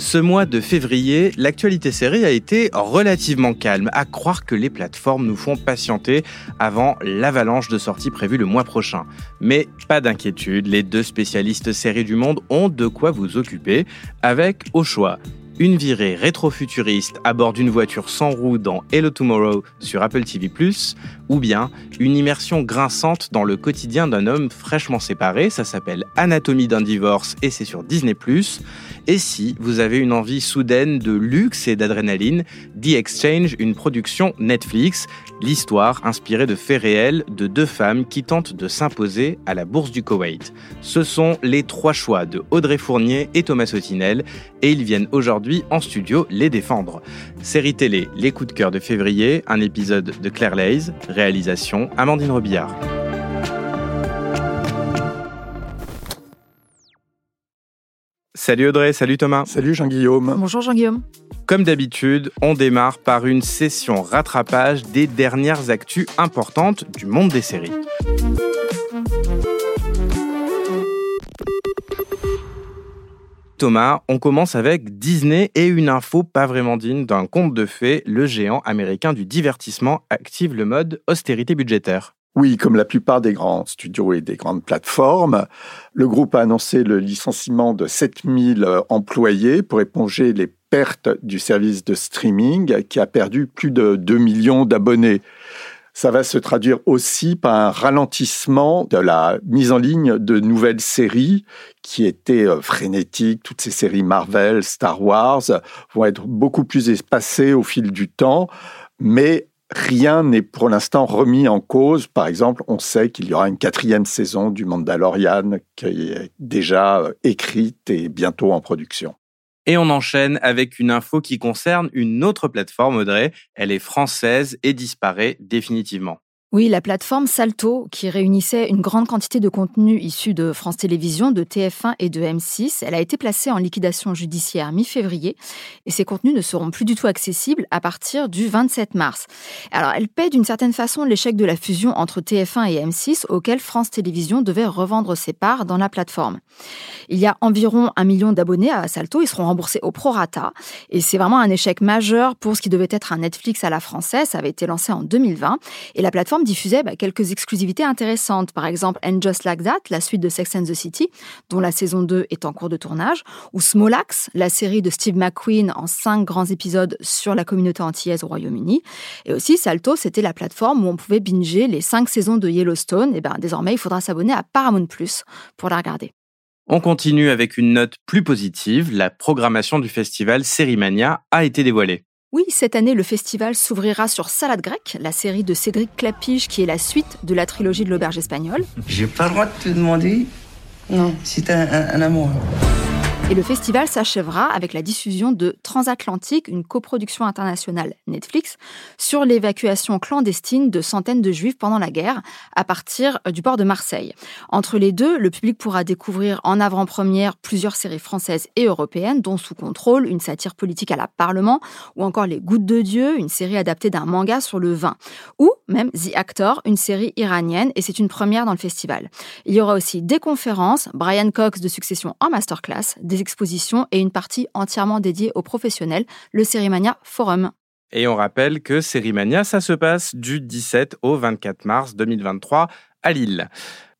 ce mois de février, l'actualité série a été relativement calme, à croire que les plateformes nous font patienter avant l'avalanche de sorties prévue le mois prochain. Mais pas d'inquiétude, les deux spécialistes séries du monde ont de quoi vous occuper, avec au choix une virée rétro-futuriste à bord d'une voiture sans roue dans Hello Tomorrow sur Apple TV+, ou bien une immersion grinçante dans le quotidien d'un homme fraîchement séparé, ça s'appelle Anatomie d'un divorce et c'est sur Disney+. Et si vous avez une envie soudaine de luxe et d'adrénaline, The Exchange, une production Netflix, l'histoire inspirée de faits réels de deux femmes qui tentent de s'imposer à la bourse du Koweït. Ce sont les trois choix de Audrey Fournier et Thomas Sotinel et ils viennent aujourd'hui en studio les défendre. Série télé Les coups de cœur de février, un épisode de Claire Lays, réalisation Amandine Robillard. Salut Audrey, salut Thomas. Salut Jean-Guillaume. Bonjour Jean-Guillaume. Comme d'habitude, on démarre par une session rattrapage des dernières actus importantes du monde des séries. Thomas, on commence avec Disney et une info pas vraiment digne d'un conte de fées. Le géant américain du divertissement active le mode austérité budgétaire. Oui, comme la plupart des grands studios et des grandes plateformes, le groupe a annoncé le licenciement de 7000 employés pour éponger les pertes du service de streaming qui a perdu plus de 2 millions d'abonnés. Ça va se traduire aussi par un ralentissement de la mise en ligne de nouvelles séries qui étaient euh, frénétiques. Toutes ces séries Marvel, Star Wars vont être beaucoup plus espacées au fil du temps, mais rien n'est pour l'instant remis en cause. Par exemple, on sait qu'il y aura une quatrième saison du Mandalorian qui est déjà euh, écrite et bientôt en production. Et on enchaîne avec une info qui concerne une autre plateforme, Audrey. Elle est française et disparaît définitivement. Oui, la plateforme Salto, qui réunissait une grande quantité de contenus issus de France Télévisions, de TF1 et de M6, elle a été placée en liquidation judiciaire mi-février et ces contenus ne seront plus du tout accessibles à partir du 27 mars. Alors, elle paie d'une certaine façon l'échec de la fusion entre TF1 et M6 auquel France Télévisions devait revendre ses parts dans la plateforme. Il y a environ un million d'abonnés à Salto, ils seront remboursés au prorata et c'est vraiment un échec majeur pour ce qui devait être un Netflix à la française. Ça avait été lancé en 2020 et la plateforme diffusait bah, quelques exclusivités intéressantes. Par exemple, And Just Like That, la suite de Sex and the City, dont la saison 2 est en cours de tournage, ou Smolax, la série de Steve McQueen en cinq grands épisodes sur la communauté antillaise au Royaume-Uni. Et aussi, Salto, c'était la plateforme où on pouvait binger les cinq saisons de Yellowstone. Et ben, désormais, il faudra s'abonner à Paramount Plus pour la regarder. On continue avec une note plus positive. La programmation du festival Sérimania a été dévoilée. Oui, cette année, le festival s'ouvrira sur Salade grecque, la série de Cédric Clapige qui est la suite de la trilogie de l'auberge espagnole. J'ai pas le droit de te demander Non, si t'as un, un amour. Et le festival s'achèvera avec la diffusion de Transatlantique, une coproduction internationale Netflix, sur l'évacuation clandestine de centaines de juifs pendant la guerre à partir du port de Marseille. Entre les deux, le public pourra découvrir en avant-première plusieurs séries françaises et européennes, dont Sous contrôle, une satire politique à la Parlement, ou encore Les Gouttes de Dieu, une série adaptée d'un manga sur le vin, ou même The Actor, une série iranienne, et c'est une première dans le festival. Il y aura aussi des conférences, Brian Cox de Succession en masterclass, des expositions et une partie entièrement dédiée aux professionnels, le Sérimania Forum. Et on rappelle que Sérimania, ça se passe du 17 au 24 mars 2023 à Lille.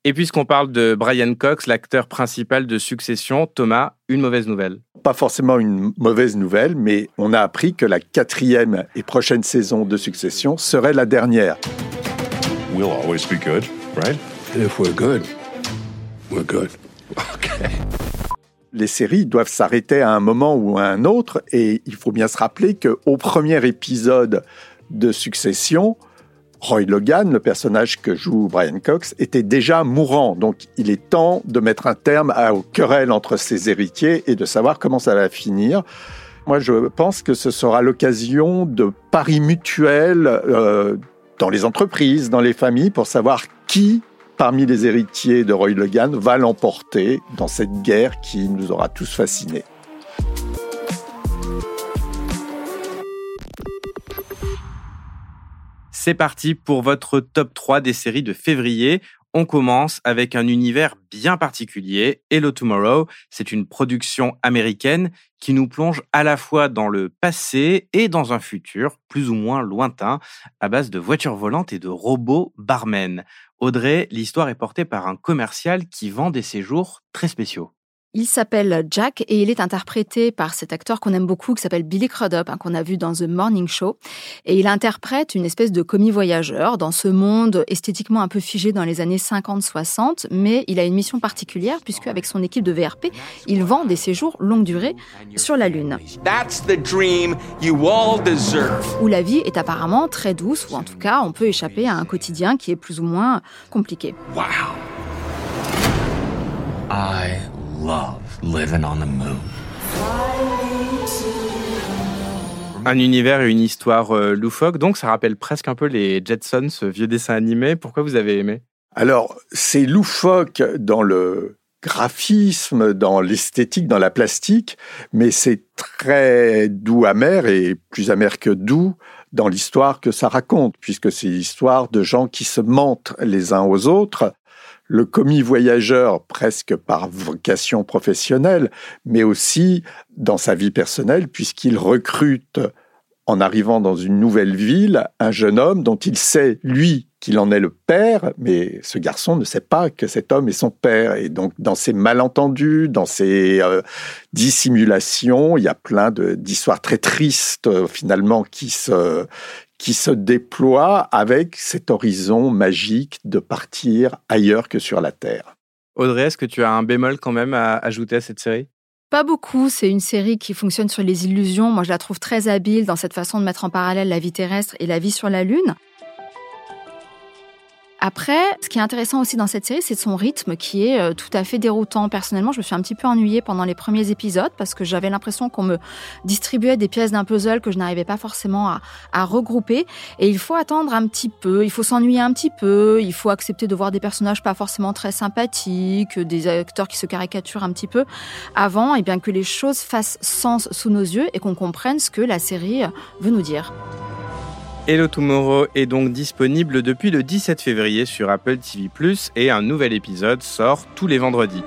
Et puisqu'on parle de Brian Cox, l'acteur principal de Succession, Thomas, une mauvaise nouvelle. Pas forcément une mauvaise nouvelle, mais on a appris que la quatrième et prochaine saison de Succession serait la dernière. We'll always be good, right? If we're good, we're good. Okay. Les séries doivent s'arrêter à un moment ou à un autre, et il faut bien se rappeler qu'au premier épisode de Succession, Roy Logan, le personnage que joue Brian Cox, était déjà mourant. Donc il est temps de mettre un terme aux querelles entre ses héritiers et de savoir comment ça va finir. Moi, je pense que ce sera l'occasion de paris mutuels euh, dans les entreprises, dans les familles, pour savoir qui parmi les héritiers de Roy Logan va l'emporter dans cette guerre qui nous aura tous fascinés. C'est parti pour votre top 3 des séries de février. On commence avec un univers bien particulier. Hello Tomorrow, c'est une production américaine qui nous plonge à la fois dans le passé et dans un futur plus ou moins lointain à base de voitures volantes et de robots barmen. Audrey, l'histoire est portée par un commercial qui vend des séjours très spéciaux. Il s'appelle Jack et il est interprété par cet acteur qu'on aime beaucoup qui s'appelle Billy Crudup, hein, qu'on a vu dans The Morning Show. Et il interprète une espèce de commis voyageur dans ce monde esthétiquement un peu figé dans les années 50-60, mais il a une mission particulière puisque avec son équipe de VRP, il vend des séjours longue durée sur la Lune. That's the dream you all deserve. Où la vie est apparemment très douce, ou en tout cas on peut échapper à un quotidien qui est plus ou moins compliqué. Wow. I love living on the moon. Un univers et une histoire euh, loufoque, donc ça rappelle presque un peu les Jetsons, ce vieux dessin animé. Pourquoi vous avez aimé? Alors, c'est loufoque dans le graphisme, dans l'esthétique, dans la plastique, mais c'est très doux amer et plus amer que doux dans l'histoire que ça raconte, puisque c'est l'histoire de gens qui se mentent les uns aux autres. Le commis voyageur, presque par vocation professionnelle, mais aussi dans sa vie personnelle, puisqu'il recrute, en arrivant dans une nouvelle ville, un jeune homme dont il sait, lui, qu'il en est le père, mais ce garçon ne sait pas que cet homme est son père. Et donc, dans ces malentendus, dans ces euh, dissimulations, il y a plein d'histoires très tristes, euh, finalement, qui se, qui se déploient avec cet horizon magique de partir ailleurs que sur la Terre. Audrey, est-ce que tu as un bémol quand même à ajouter à cette série? Pas beaucoup, c'est une série qui fonctionne sur les illusions. Moi, je la trouve très habile dans cette façon de mettre en parallèle la vie terrestre et la vie sur la Lune. Après, ce qui est intéressant aussi dans cette série, c'est son rythme qui est euh, tout à fait déroutant. Personnellement, je me suis un petit peu ennuyée pendant les premiers épisodes parce que j'avais l'impression qu'on me distribuait des pièces d'un puzzle que je n'arrivais pas forcément à, à regrouper. Et il faut attendre un petit peu, il faut s'ennuyer un petit peu, il faut accepter de voir des personnages pas forcément très sympathiques, des acteurs qui se caricaturent un petit peu avant et bien que les choses fassent sens sous nos yeux et qu'on comprenne ce que la série veut nous dire. Hello Tomorrow est donc disponible depuis le 17 février sur Apple TV+, et un nouvel épisode sort tous les vendredis.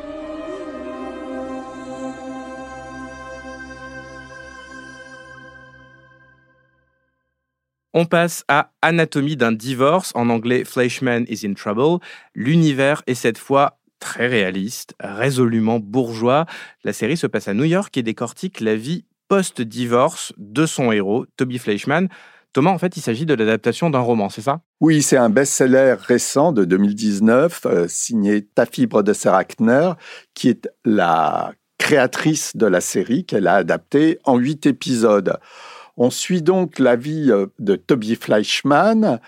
On passe à Anatomie d'un divorce, en anglais Fleischman is in Trouble. L'univers est cette fois très réaliste, résolument bourgeois. La série se passe à New York et décortique la vie post-divorce de son héros, Toby Fleischman. Thomas, en fait, il s'agit de l'adaptation d'un roman, c'est ça? Oui, c'est un best-seller récent de 2019, euh, signé Taffy Brodesser-Hackner, qui est la créatrice de la série qu'elle a adaptée en huit épisodes. On suit donc la vie euh, de Toby Fleischman,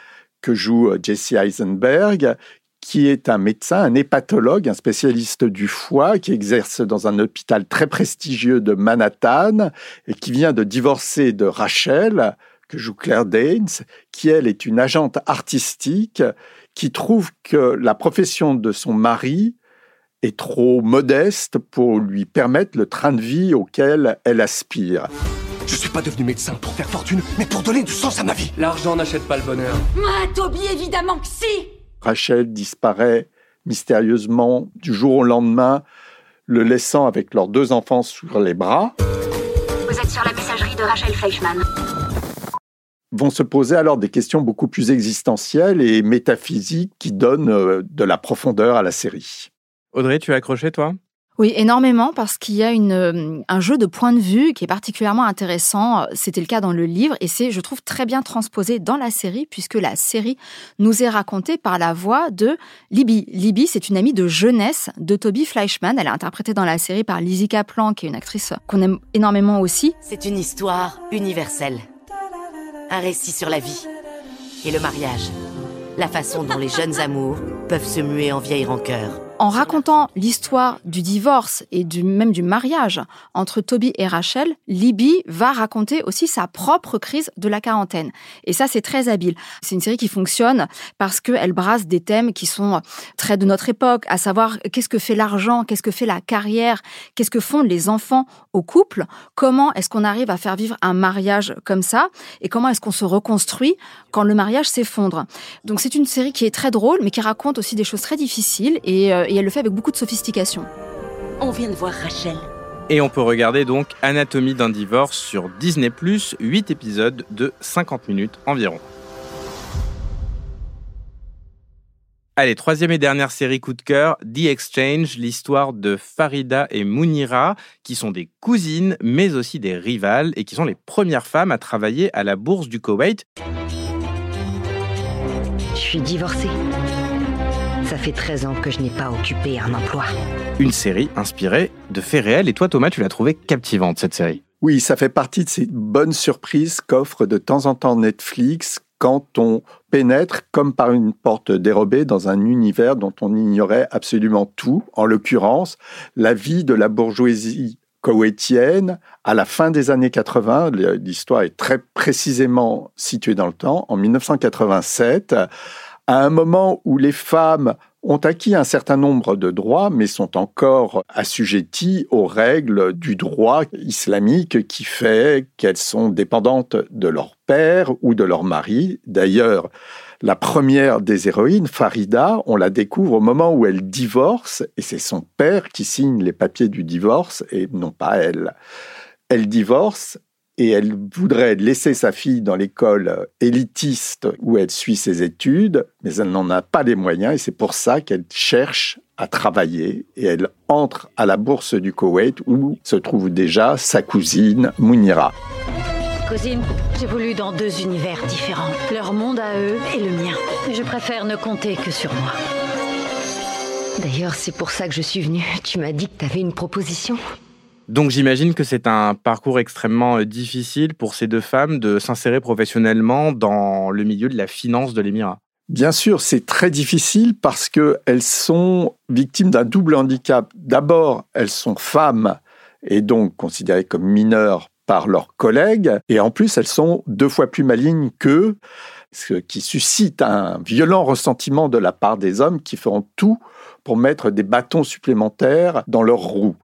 que joue euh, Jesse Eisenberg, qui est un médecin, un hépatologue, un spécialiste du foie, qui exerce dans un hôpital très prestigieux de Manhattan et qui vient de divorcer de Rachel, que joue Claire Danes, qui elle est une agente artistique qui trouve que la profession de son mari est trop modeste pour lui permettre le train de vie auquel elle aspire. Je suis pas devenu médecin pour faire fortune, mais pour donner du sens à ma vie. L'argent n'achète pas le bonheur. Ah, Toby, évidemment que si Rachel disparaît mystérieusement du jour au lendemain, le laissant avec leurs deux enfants sur les bras. Vous êtes sur la messagerie de Rachel Fleischman. Vont se poser alors des questions beaucoup plus existentielles et métaphysiques qui donnent euh, de la profondeur à la série. Audrey, tu as accroché, toi? Oui, énormément parce qu'il y a une, euh, un jeu de point de vue qui est particulièrement intéressant. C'était le cas dans le livre et c'est, je trouve, très bien transposé dans la série puisque la série nous est racontée par la voix de Libby. Libby, c'est une amie de jeunesse de Toby Fleischman. Elle est interprétée dans la série par Lizzie Kaplan, qui est une actrice qu'on aime énormément aussi. C'est une histoire universelle. Un récit sur la vie et le mariage. La façon dont les jeunes amours peuvent se muer en vieilles rancœurs. En racontant l'histoire du divorce et du, même du mariage entre Toby et Rachel, Libby va raconter aussi sa propre crise de la quarantaine. Et ça, c'est très habile. C'est une série qui fonctionne parce qu'elle brasse des thèmes qui sont très de notre époque, à savoir qu'est-ce que fait l'argent, qu'est-ce que fait la carrière, qu'est-ce que font les enfants au couple, comment est-ce qu'on arrive à faire vivre un mariage comme ça, et comment est-ce qu'on se reconstruit quand le mariage s'effondre. Donc c'est une série qui est très drôle, mais qui raconte aussi des choses très difficiles, et, euh, et elle le fait avec beaucoup de sophistication. On vient de voir Rachel. Et on peut regarder donc Anatomie d'un divorce sur Disney+, 8 épisodes de 50 minutes environ. Allez, troisième et dernière série coup de cœur, The Exchange, l'histoire de Farida et Mounira, qui sont des cousines, mais aussi des rivales, et qui sont les premières femmes à travailler à la bourse du Koweït. Je suis divorcée. Ça fait 13 ans que je n'ai pas occupé un emploi. Une série inspirée de faits réels. Et toi, Thomas, tu l'as trouvée captivante, cette série. Oui, ça fait partie de ces bonnes surprises qu'offre de temps en temps Netflix quand on pénètre comme par une porte dérobée dans un univers dont on ignorait absolument tout, en l'occurrence la vie de la bourgeoisie koweïtienne à la fin des années 80. L'histoire est très précisément située dans le temps, en 1987, à un moment où les femmes ont acquis un certain nombre de droits, mais sont encore assujetties aux règles du droit islamique qui fait qu'elles sont dépendantes de leur père ou de leur mari. D'ailleurs, la première des héroïnes, Farida, on la découvre au moment où elle divorce, et c'est son père qui signe les papiers du divorce, et non pas elle. Elle divorce, et elle voudrait laisser sa fille dans l'école élitiste où elle suit ses études, mais elle n'en a pas les moyens et c'est pour ça qu'elle cherche à travailler et elle entre à la bourse du Koweït où se trouve déjà sa cousine Mounira. Cousine, j'évolue dans deux univers différents. Leur monde à eux et le mien. Je préfère ne compter que sur moi. D'ailleurs, c'est pour ça que je suis venue. Tu m'as dit que tu avais une proposition. Donc j'imagine que c'est un parcours extrêmement euh, difficile pour ces deux femmes de s'insérer professionnellement dans le milieu de la finance de l'Émirat. Bien sûr, c'est très difficile parce qu'elles sont victimes d'un double handicap. D'abord, elles sont femmes et donc considérées comme mineures par leurs collègues, et en plus, elles sont deux fois plus malignes qu'eux, ce qui suscite un violent ressentiment de la part des hommes qui feront tout pour mettre des bâtons supplémentaires dans leurs roues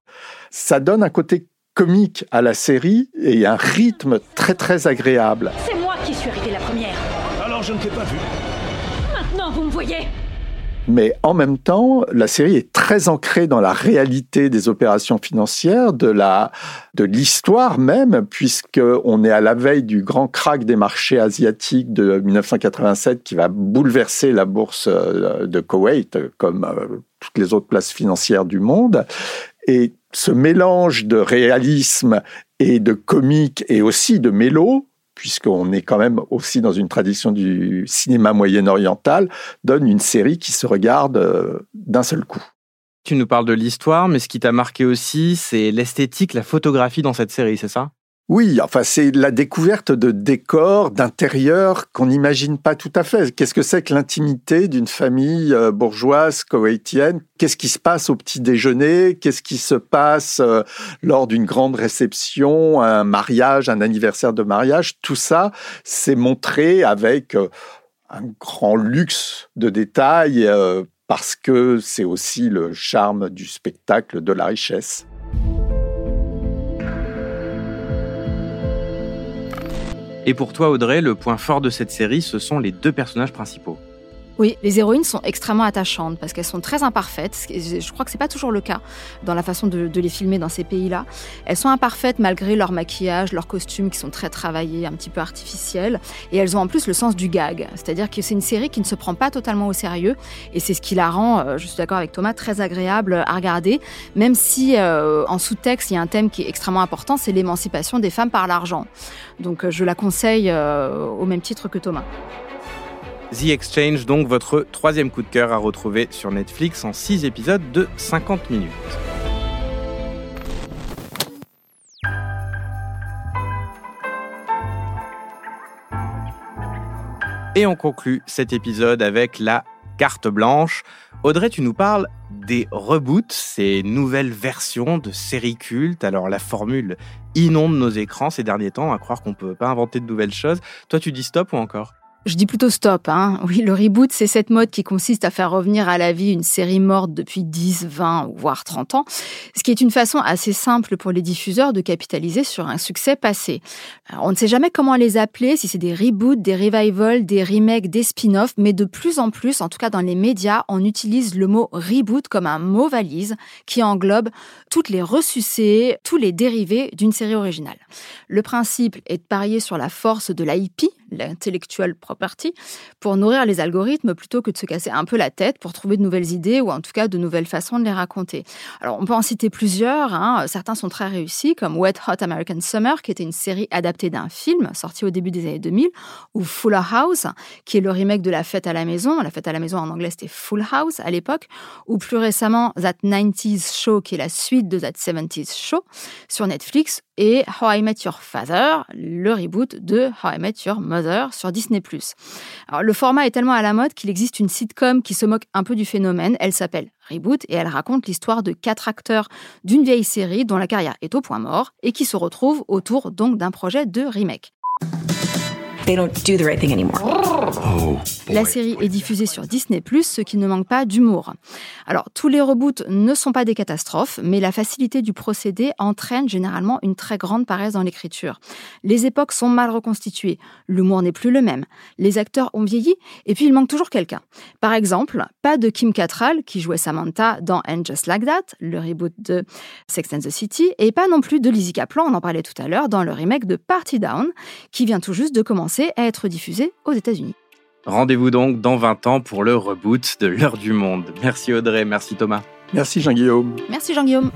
ça donne un côté comique à la série et un rythme très très agréable. C'est moi qui suis arrivée la première. Alors je ne t'ai pas vu. Maintenant vous me voyez. Mais en même temps, la série est très ancrée dans la réalité des opérations financières, de la de l'histoire même, puisque on est à la veille du grand crack des marchés asiatiques de 1987 qui va bouleverser la bourse euh, de Koweït, comme euh, toutes les autres places financières du monde. Et ce mélange de réalisme et de comique et aussi de mélo, puisqu'on est quand même aussi dans une tradition du cinéma moyen-oriental, donne une série qui se regarde euh, d'un seul coup. Tu nous parles de l'histoire, mais ce qui t'a marqué aussi, c'est l'esthétique, la photographie dans cette série, c'est ça? Oui, enfin c'est la découverte de décors, d'intérieurs qu'on n'imagine pas tout à fait. Qu'est-ce que c'est que l'intimité d'une famille euh, bourgeoise koweïtienne Qu'est-ce qui se passe au petit déjeuner? Qu'est-ce qui se passe euh, lors d'une grande réception, un mariage, un anniversaire de mariage? Tout ça, c'est montré avec euh, un grand luxe de détails parce que c'est aussi le charme du spectacle, de la richesse. Et pour toi, Audrey, le point fort de cette série, ce sont les deux personnages principaux. Oui, les héroïnes sont extrêmement attachantes parce qu'elles sont très imparfaites. Je crois que c'est pas toujours le cas dans la façon de, les filmer dans ces pays-là. Elles sont imparfaites malgré leur maquillage, leurs costumes qui sont très travaillés, un petit peu artificiels. Et elles ont en plus le sens du gag. C'est-à-dire que c'est une série qui ne se prend pas totalement au sérieux. Et c'est ce qui la rend, euh, je suis d'accord avec Thomas, très agréable à regarder. Même si euh, en sous-texte, il y a un thème qui est extrêmement important, c'est l'émancipation des femmes par l'argent. Donc euh, je la conseille au même titre que Thomas. The Exchange, donc votre troisième coup de cœur à retrouver sur Netflix en 6 épisodes de 50 minutes. Et on conclut cet épisode avec la carte blanche. Audrey, tu nous parles des reboots, ces nouvelles versions de séries cultes. Alors la formule inonde nos écrans ces derniers temps, à croire qu'on ne peut pas inventer de nouvelles choses. Toi, tu dis stop ou encore? Je dis plutôt stop. Hein. Oui, le reboot, c'est cette mode qui consiste à faire revenir à la vie une série morte depuis 10, 20 voire 30 ans, ce qui est une façon assez simple pour les diffuseurs de capitaliser sur un succès passé. on ne sait jamais comment les appeler, si c'est des reboots, des revivals, des remakes, des spin-offs, mais de plus en plus, en tout cas dans les médias, on utilise le mot reboot comme un mot valise qui englobe toutes les ressucées, tous les dérivés d'une série originale. Le principe est de parier sur la force de l'IP, l'intellectual property, pour nourrir les algorithmes plutôt que de se casser un peu la tête pour trouver de nouvelles idées ou en tout cas de nouvelles façons de les raconter. Alors on peut en citer plusieurs, hein. certains sont très réussis comme Wet Hot American Summer qui était une série adaptée d'un film sorti au début des années 2000 ou Fuller House qui est le remake de La Fête à la Maison, La Fête à la Maison en anglais c'était Full House à l'époque, ou plus récemment That 90s Show qui est la suite de That 70s Show sur Netflix et How I Met Your Father, le reboot de How I Met Your Mother sur Disney+. Le format est tellement à la mode qu'il existe une sitcom qui se moque un peu du phénomène. Elle s'appelle Reboot et elle raconte l'histoire de quatre acteurs d'une vieille série dont la carrière est au point mort et qui se retrouvent autour d'un projet de remake. They don't do the right thing anymore. Oh, la série est diffusée sur Disney+, ce qui ne manque pas d'humour. Alors, tous les reboots ne sont pas des catastrophes, mais la facilité du procédé entraîne généralement une très grande paresse dans l'écriture. Les époques sont mal reconstituées, l'humour n'est plus le même, les acteurs ont vieilli, et puis il manque toujours quelqu'un. Par exemple, pas de Kim Cattrall, qui jouait Samantha dans And Just Like That, le reboot de Sex and the City, et pas non plus de Lizzie Kaplan, on en parlait tout à l'heure, dans le remake de Party Down, qui vient tout juste de commencer à être diffusé aux États-Unis. Rendez-vous donc dans 20 ans pour le reboot de l'heure du monde. Merci Audrey, merci Thomas. Merci Jean-Guillaume. Merci Jean-Guillaume.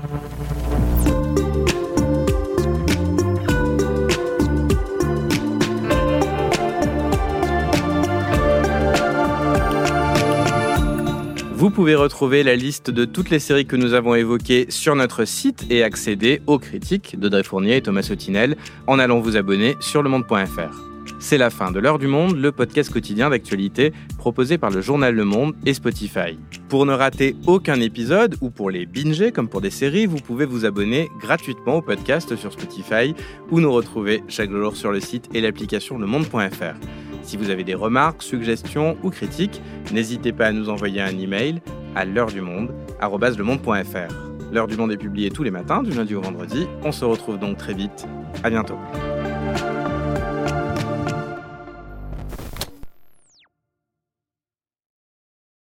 Vous pouvez retrouver la liste de toutes les séries que nous avons évoquées sur notre site et accéder aux critiques d'Audrey Fournier et Thomas Sotinel en allant vous abonner sur lemonde.fr. C'est la fin de l'heure du monde, le podcast quotidien d'actualité proposé par le journal Le Monde et Spotify. Pour ne rater aucun épisode ou pour les binger comme pour des séries, vous pouvez vous abonner gratuitement au podcast sur Spotify ou nous retrouver chaque jour sur le site et l'application lemonde.fr. Si vous avez des remarques, suggestions ou critiques, n'hésitez pas à nous envoyer un email à l'heure du monde. L'heure du monde est publiée tous les matins du lundi au vendredi. On se retrouve donc très vite. À bientôt.